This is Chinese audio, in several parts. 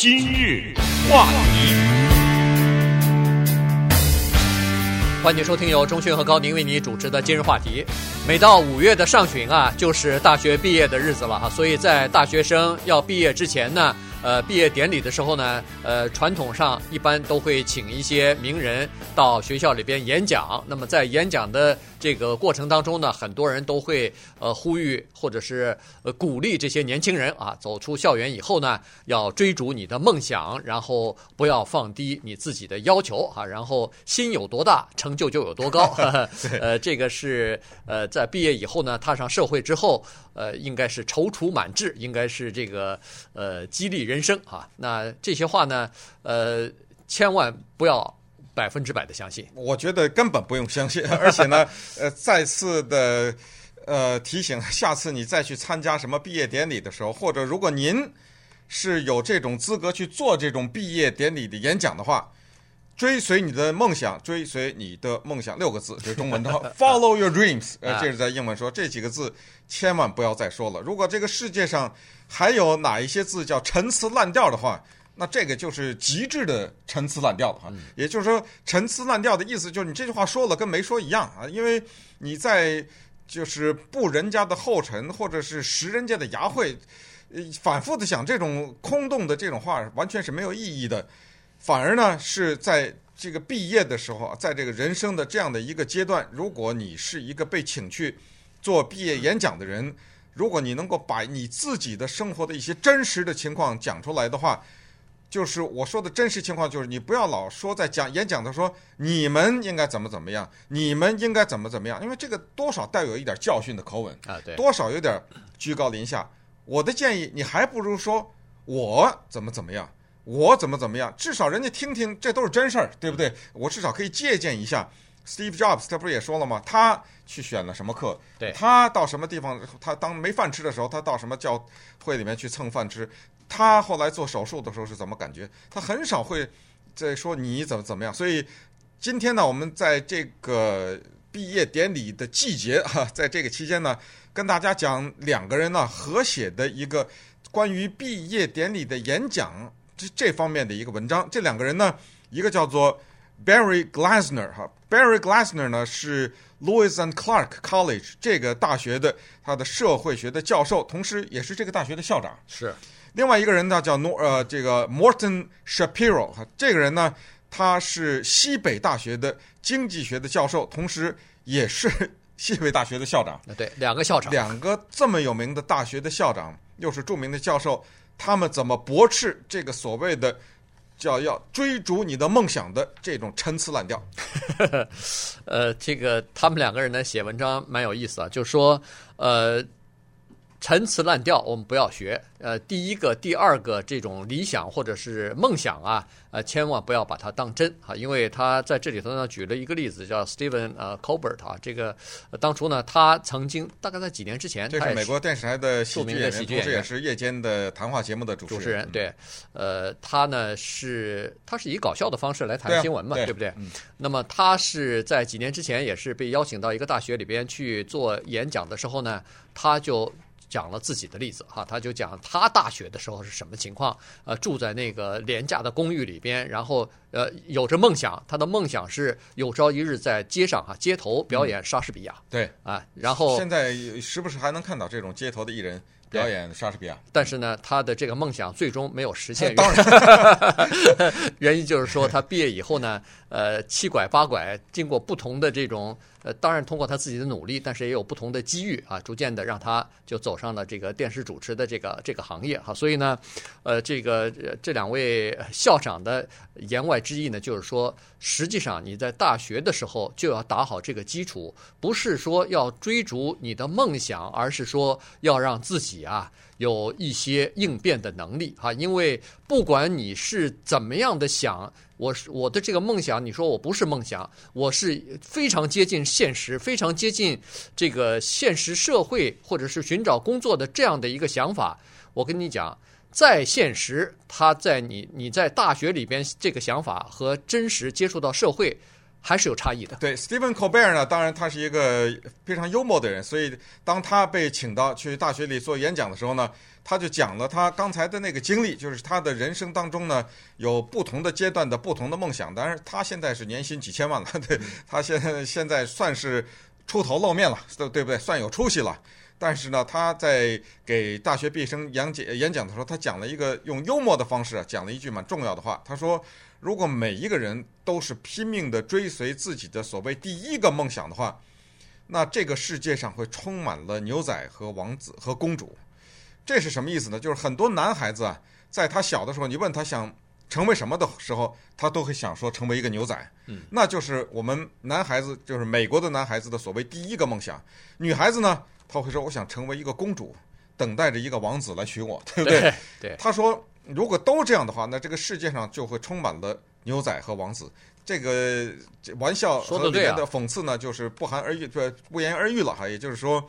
今日话题，欢迎收听由钟迅和高宁为你主持的今日话题。每到五月的上旬啊，就是大学毕业的日子了哈，所以在大学生要毕业之前呢。呃，毕业典礼的时候呢，呃，传统上一般都会请一些名人到学校里边演讲。那么在演讲的这个过程当中呢，很多人都会呃呼吁或者是呃鼓励这些年轻人啊，走出校园以后呢，要追逐你的梦想，然后不要放低你自己的要求啊，然后心有多大，成就就有多高。呃，这个是呃在毕业以后呢，踏上社会之后，呃，应该是踌躇满志，应该是这个呃激励人生啊，那这些话呢，呃，千万不要百分之百的相信。我觉得根本不用相信，而且呢，呃，再次的呃提醒，下次你再去参加什么毕业典礼的时候，或者如果您是有这种资格去做这种毕业典礼的演讲的话，追随你的梦想，追随你的梦想，六个字，这是中文的 “Follow your dreams”，呃，这是在英文说这几个字，千万不要再说了。如果这个世界上，还有哪一些字叫陈词滥调的话，那这个就是极致的陈词滥调了哈。也就是说，陈词滥调的意思就是你这句话说了跟没说一样啊，因为你在就是步人家的后尘，或者是食人家的牙慧，呃，反复的想这种空洞的这种话，完全是没有意义的。反而呢，是在这个毕业的时候啊，在这个人生的这样的一个阶段，如果你是一个被请去做毕业演讲的人。如果你能够把你自己的生活的一些真实的情况讲出来的话，就是我说的真实情况，就是你不要老说在讲演讲的时候，你们应该怎么怎么样，你们应该怎么怎么样，因为这个多少带有一点教训的口吻啊，对，多少有点居高临下。我的建议，你还不如说我怎么怎么样，我怎么怎么样，至少人家听听，这都是真事儿，对不对？我至少可以借鉴一下。Steve Jobs 他不是也说了吗？他去选了什么课？对，他到什么地方？他当没饭吃的时候，他到什么教会里面去蹭饭吃？他后来做手术的时候是怎么感觉？他很少会在说你怎么怎么样。所以今天呢，我们在这个毕业典礼的季节哈，在这个期间呢，跟大家讲两个人呢合写的一个关于毕业典礼的演讲这这方面的一个文章。这两个人呢，一个叫做 Barry Glassner 哈。Barry Glassner 呢是 Lewis and Clark College 这个大学的他的社会学的教授，同时也是这个大学的校长。是，另外一个人呢叫 Nor 呃这个 Morton Shapiro 哈，这个人呢他是西北大学的经济学的教授，同时也是 西北大学的校长。对，两个校长，两个这么有名的大学的校长，又是著名的教授，他们怎么驳斥这个所谓的？叫要追逐你的梦想的这种陈词滥调，呃，这个他们两个人呢写文章蛮有意思啊，就说，呃。陈词滥调，我们不要学。呃，第一个、第二个这种理想或者是梦想啊，呃，千万不要把它当真啊，因为他在这里头呢举了一个例子，叫 Stephen 呃 Colbert 啊，这个当初呢，他曾经大概在几年之前，这是美国电视台的著名的喜剧演员，也是夜间的谈话节目的主持人。主持人对，呃，他呢是他是以搞笑的方式来谈新闻嘛，对，啊、对不对？嗯。那么他是在几年之前也是被邀请到一个大学里边去做演讲的时候呢，他就。讲了自己的例子哈，他就讲他大学的时候是什么情况，呃，住在那个廉价的公寓里边，然后呃有着梦想，他的梦想是有朝一日在街上哈街头表演莎士比亚，嗯、对。啊，然后现在时不时还能看到这种街头的艺人表演莎士比亚，但是呢，他的这个梦想最终没有实现，当然，原因就是说他毕业以后呢，呃，七拐八拐，经过不同的这种。呃，当然通过他自己的努力，但是也有不同的机遇啊，逐渐的让他就走上了这个电视主持的这个这个行业哈。所以呢，呃，这个这两位校长的言外之意呢，就是说，实际上你在大学的时候就要打好这个基础，不是说要追逐你的梦想，而是说要让自己啊有一些应变的能力哈。因为不管你是怎么样的想。我是我的这个梦想，你说我不是梦想，我是非常接近现实，非常接近这个现实社会，或者是寻找工作的这样的一个想法。我跟你讲，在现实，他在你你在大学里边这个想法和真实接触到社会，还是有差异的。对，Stephen Colbert 呢，当然他是一个非常幽默的人，所以当他被请到去大学里做演讲的时候呢，他就讲了他刚才的那个经历，就是他的人生当中呢有不同的阶段的不同的梦想。当然，他现在是年薪几千万了，对，他现在现在算是出头露面了，对对不对？算有出息了。但是呢，他在给大学毕业生讲演讲的时候，他讲了一个用幽默的方式讲了一句蛮重要的话，他说。如果每一个人都是拼命地追随自己的所谓第一个梦想的话，那这个世界上会充满了牛仔和王子和公主。这是什么意思呢？就是很多男孩子啊，在他小的时候，你问他想成为什么的时候，他都会想说成为一个牛仔。嗯，那就是我们男孩子，就是美国的男孩子的所谓第一个梦想。女孩子呢，他会说我想成为一个公主，等待着一个王子来娶我，对不对？对，对。他说。如果都这样的话，那这个世界上就会充满了牛仔和王子。这个玩笑和里面的讽刺呢，就是不寒而栗，不不言而喻了哈。也就是说，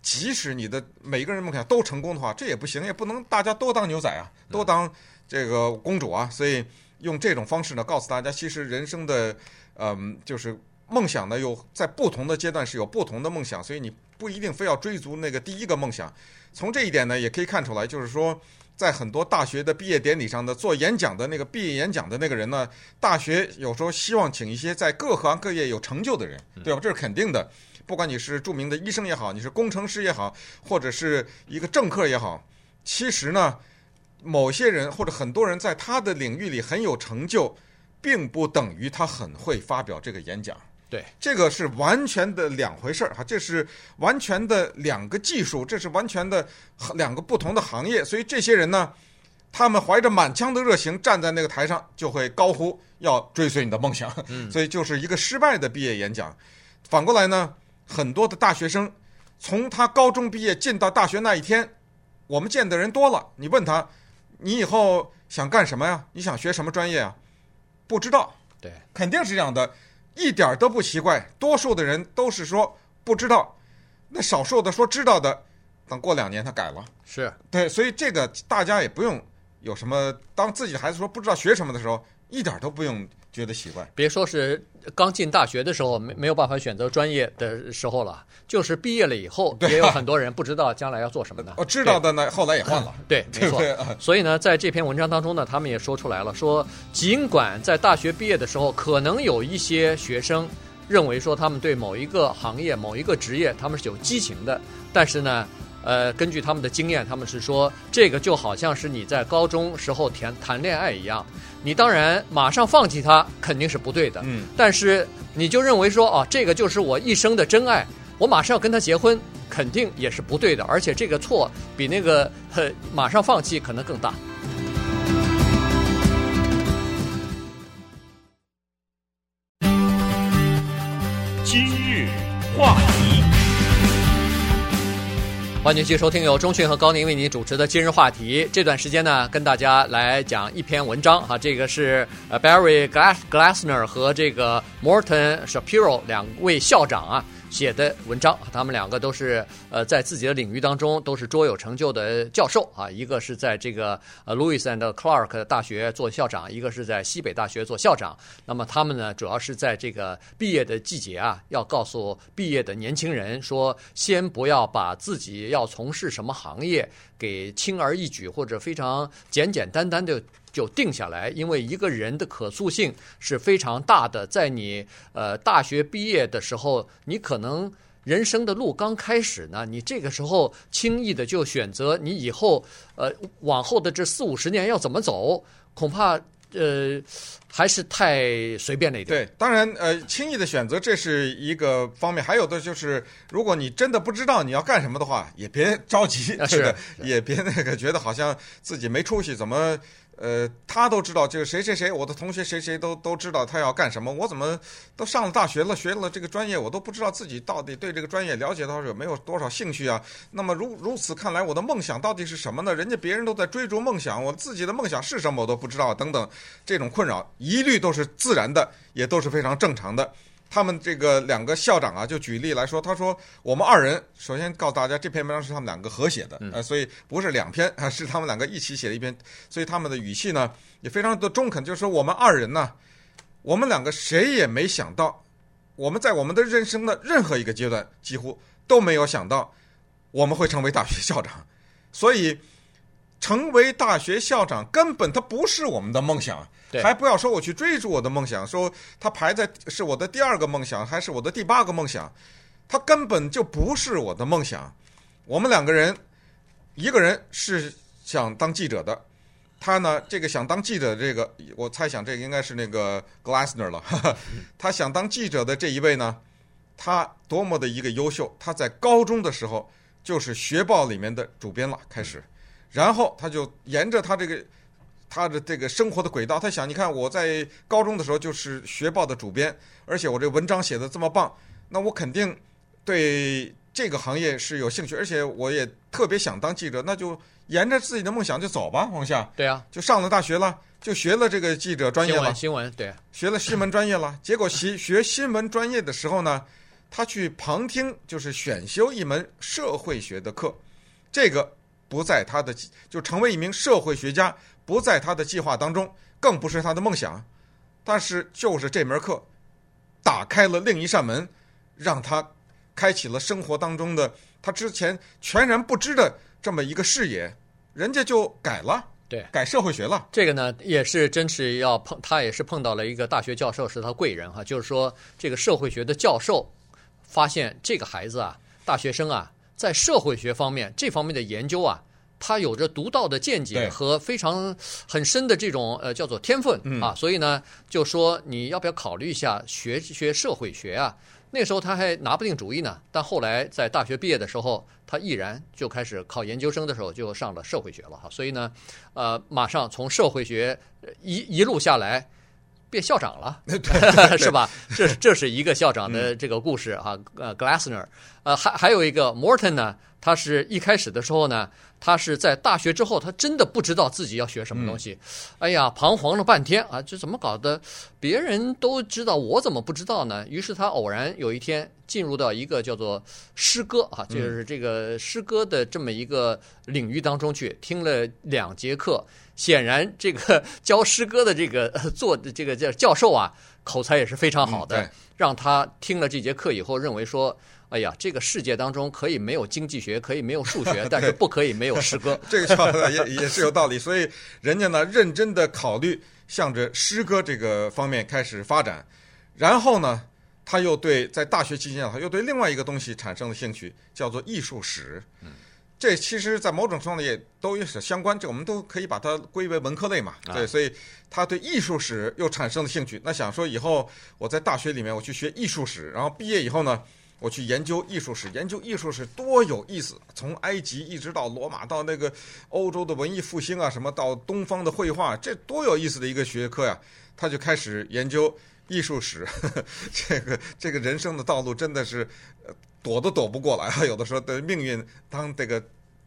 即使你的每个人梦想都成功的话，这也不行，也不能大家都当牛仔啊，都当这个公主啊。所以用这种方式呢，告诉大家，其实人生的嗯，就是梦想呢，有在不同的阶段是有不同的梦想，所以你不一定非要追逐那个第一个梦想。从这一点呢，也可以看出来，就是说。在很多大学的毕业典礼上的做演讲的那个毕业演讲的那个人呢，大学有时候希望请一些在各行各业有成就的人，对吧？这是肯定的。不管你是著名的医生也好，你是工程师也好，或者是一个政客也好，其实呢，某些人或者很多人在他的领域里很有成就，并不等于他很会发表这个演讲。对，这个是完全的两回事儿哈，这是完全的两个技术，这是完全的两个不同的行业。所以这些人呢，他们怀着满腔的热情站在那个台上，就会高呼要追随你的梦想。所以就是一个失败的毕业演讲。反过来呢，很多的大学生从他高中毕业进到大学那一天，我们见的人多了，你问他，你以后想干什么呀？你想学什么专业啊？不知道。对，肯定是这样的。一点都不奇怪，多数的人都是说不知道，那少数的说知道的，等过两年他改了，是。对，所以这个大家也不用有什么，当自己的孩子说不知道学什么的时候，一点都不用。觉得奇怪，别说是刚进大学的时候没没有办法选择专业的时候了，就是毕业了以后，也有很多人不知道将来要做什么的。我知道的呢，后来也换了。对，没错。所以呢，在这篇文章当中呢，他们也说出来了，说尽管在大学毕业的时候，可能有一些学生认为说他们对某一个行业、某一个职业他们是有激情的，但是呢。呃，根据他们的经验，他们是说，这个就好像是你在高中时候谈谈恋爱一样，你当然马上放弃他肯定是不对的，嗯，但是你就认为说，哦，这个就是我一生的真爱，我马上要跟他结婚，肯定也是不对的，而且这个错比那个很马上放弃可能更大。欢迎继续收听由钟讯和高宁为您主持的今日话题。这段时间呢，跟大家来讲一篇文章哈，这个是呃 Barry Glass Glassner 和这个 Morton Shapiro 两位校长啊。写的文章，他们两个都是呃在自己的领域当中都是卓有成就的教授啊，一个是在这个呃 Lewis and Clark 大学做校长，一个是在西北大学做校长。那么他们呢，主要是在这个毕业的季节啊，要告诉毕业的年轻人说，先不要把自己要从事什么行业给轻而易举或者非常简简单单的。就定下来，因为一个人的可塑性是非常大的。在你呃大学毕业的时候，你可能人生的路刚开始呢，你这个时候轻易的就选择你以后呃往后的这四五十年要怎么走，恐怕呃还是太随便了一点。对，当然呃轻易的选择这是一个方面，还有的就是如果你真的不知道你要干什么的话，也别着急，是的，也别那个觉得好像自己没出息，怎么？呃，他都知道，就是谁谁谁，我的同学谁谁都都知道他要干什么。我怎么都上了大学了，学了这个专业，我都不知道自己到底对这个专业了解到有没有多少兴趣啊？那么如如此看来，我的梦想到底是什么呢？人家别人都在追逐梦想，我自己的梦想是什么我都不知道，等等，这种困扰一律都是自然的，也都是非常正常的。他们这个两个校长啊，就举例来说，他说我们二人首先告诉大家，这篇文章是他们两个合写的，呃，所以不是两篇啊，是他们两个一起写的一篇，所以他们的语气呢也非常的中肯，就是说我们二人呢我们两个谁也没想到，我们在我们的人生的任何一个阶段，几乎都没有想到我们会成为大学校长。所以，成为大学校长根本他不是我们的梦想。对还不要说我去追逐我的梦想，说他排在是我的第二个梦想，还是我的第八个梦想，他根本就不是我的梦想。我们两个人，一个人是想当记者的，他呢，这个想当记者的这个，我猜想这个应该是那个 Glassner 了。哈哈，他想当记者的这一位呢，他多么的一个优秀，他在高中的时候就是学报里面的主编了，开始，然后他就沿着他这个。他的这个生活的轨道，他想，你看我在高中的时候就是学报的主编，而且我这文章写的这么棒，那我肯定对这个行业是有兴趣，而且我也特别想当记者，那就沿着自己的梦想就走吧，往下。对啊，就上了大学了，就学了这个记者专业了，新闻，新闻对，学了新闻专业了。结果学 学新闻专业的时候呢，他去旁听，就是选修一门社会学的课，这个不在他的，就成为一名社会学家。不在他的计划当中，更不是他的梦想。但是，就是这门课，打开了另一扇门，让他开启了生活当中的他之前全然不知的这么一个视野。人家就改了，对，改社会学了。这个呢，也是真是要碰，他也是碰到了一个大学教授，是他贵人哈。就是说，这个社会学的教授发现这个孩子啊，大学生啊，在社会学方面这方面的研究啊。他有着独到的见解和非常很深的这种呃叫做天分啊，所以呢就说你要不要考虑一下学学社会学啊？那时候他还拿不定主意呢，但后来在大学毕业的时候，他毅然就开始考研究生的时候就上了社会学了哈。所以呢，呃，马上从社会学一一路下来变校长了 是吧？这这是一个校长的这个故事啊。呃，Glassner，呃，还还有一个 Morton 呢。他是一开始的时候呢，他是在大学之后，他真的不知道自己要学什么东西。哎呀，彷徨了半天啊，这怎么搞的？别人都知道，我怎么不知道呢？于是他偶然有一天进入到一个叫做诗歌啊，就是这个诗歌的这么一个领域当中去，听了两节课。显然，这个教诗歌的这个做的这个叫教授啊，口才也是非常好的，让他听了这节课以后，认为说。哎呀，这个世界当中可以没有经济学，可以没有数学，但是不可以没有诗歌。这个说的也也是有道理，所以人家呢认真的考虑向着诗歌这个方面开始发展，然后呢，他又对在大学期间他又对另外一个东西产生了兴趣，叫做艺术史。嗯，这其实，在某种程度也都有相关，这我们都可以把它归为文科类嘛。对，所以他对艺术史又产生了兴趣。那想说以后我在大学里面我去学艺术史，然后毕业以后呢，我去研究艺术史，研究艺术史多有意思！从埃及一直到罗马，到那个欧洲的文艺复兴啊，什么到东方的绘画，这多有意思的一个学科呀！他就开始研究艺术史，呵 呵这个这个人生的道路真的是躲都躲不过来啊！有的时候的命运，当这个。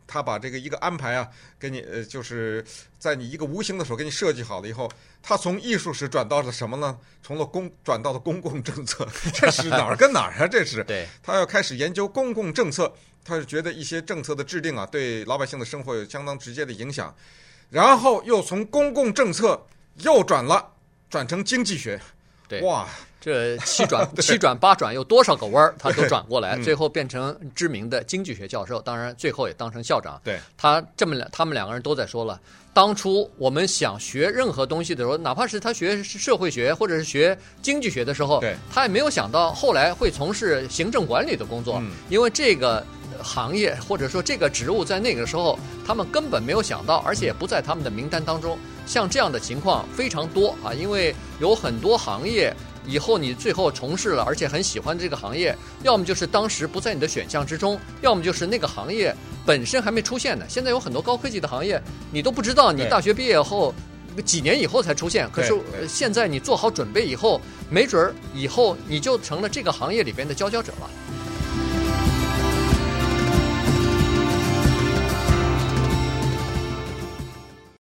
他把这个一个安排啊，给你呃，就是在你一个无形的时候给你设计好了以后，他从艺术史转到了什么呢？从了公转到了公共政策，这是哪儿跟哪儿啊？这是。对。他要开始研究公共政策，他是觉得一些政策的制定啊，对老百姓的生活有相当直接的影响，然后又从公共政策又转了，转成经济学。对。哇。这七转 七转八转，有多少个弯儿，他都转过来，最后变成知名的经济学教授。当然，最后也当成校长。对，他这么两，他们两个人都在说了，当初我们想学任何东西的时候，哪怕是他学社会学或者是学经济学的时候，他也没有想到后来会从事行政管理的工作，因为这个行业或者说这个职务在那个时候他们根本没有想到，而且也不在他们的名单当中。像这样的情况非常多啊，因为有很多行业。以后你最后从事了，而且很喜欢这个行业，要么就是当时不在你的选项之中，要么就是那个行业本身还没出现呢。现在有很多高科技的行业，你都不知道，你大学毕业后几年以后才出现。可是现在你做好准备以后，没准儿以后你就成了这个行业里边的佼佼者了。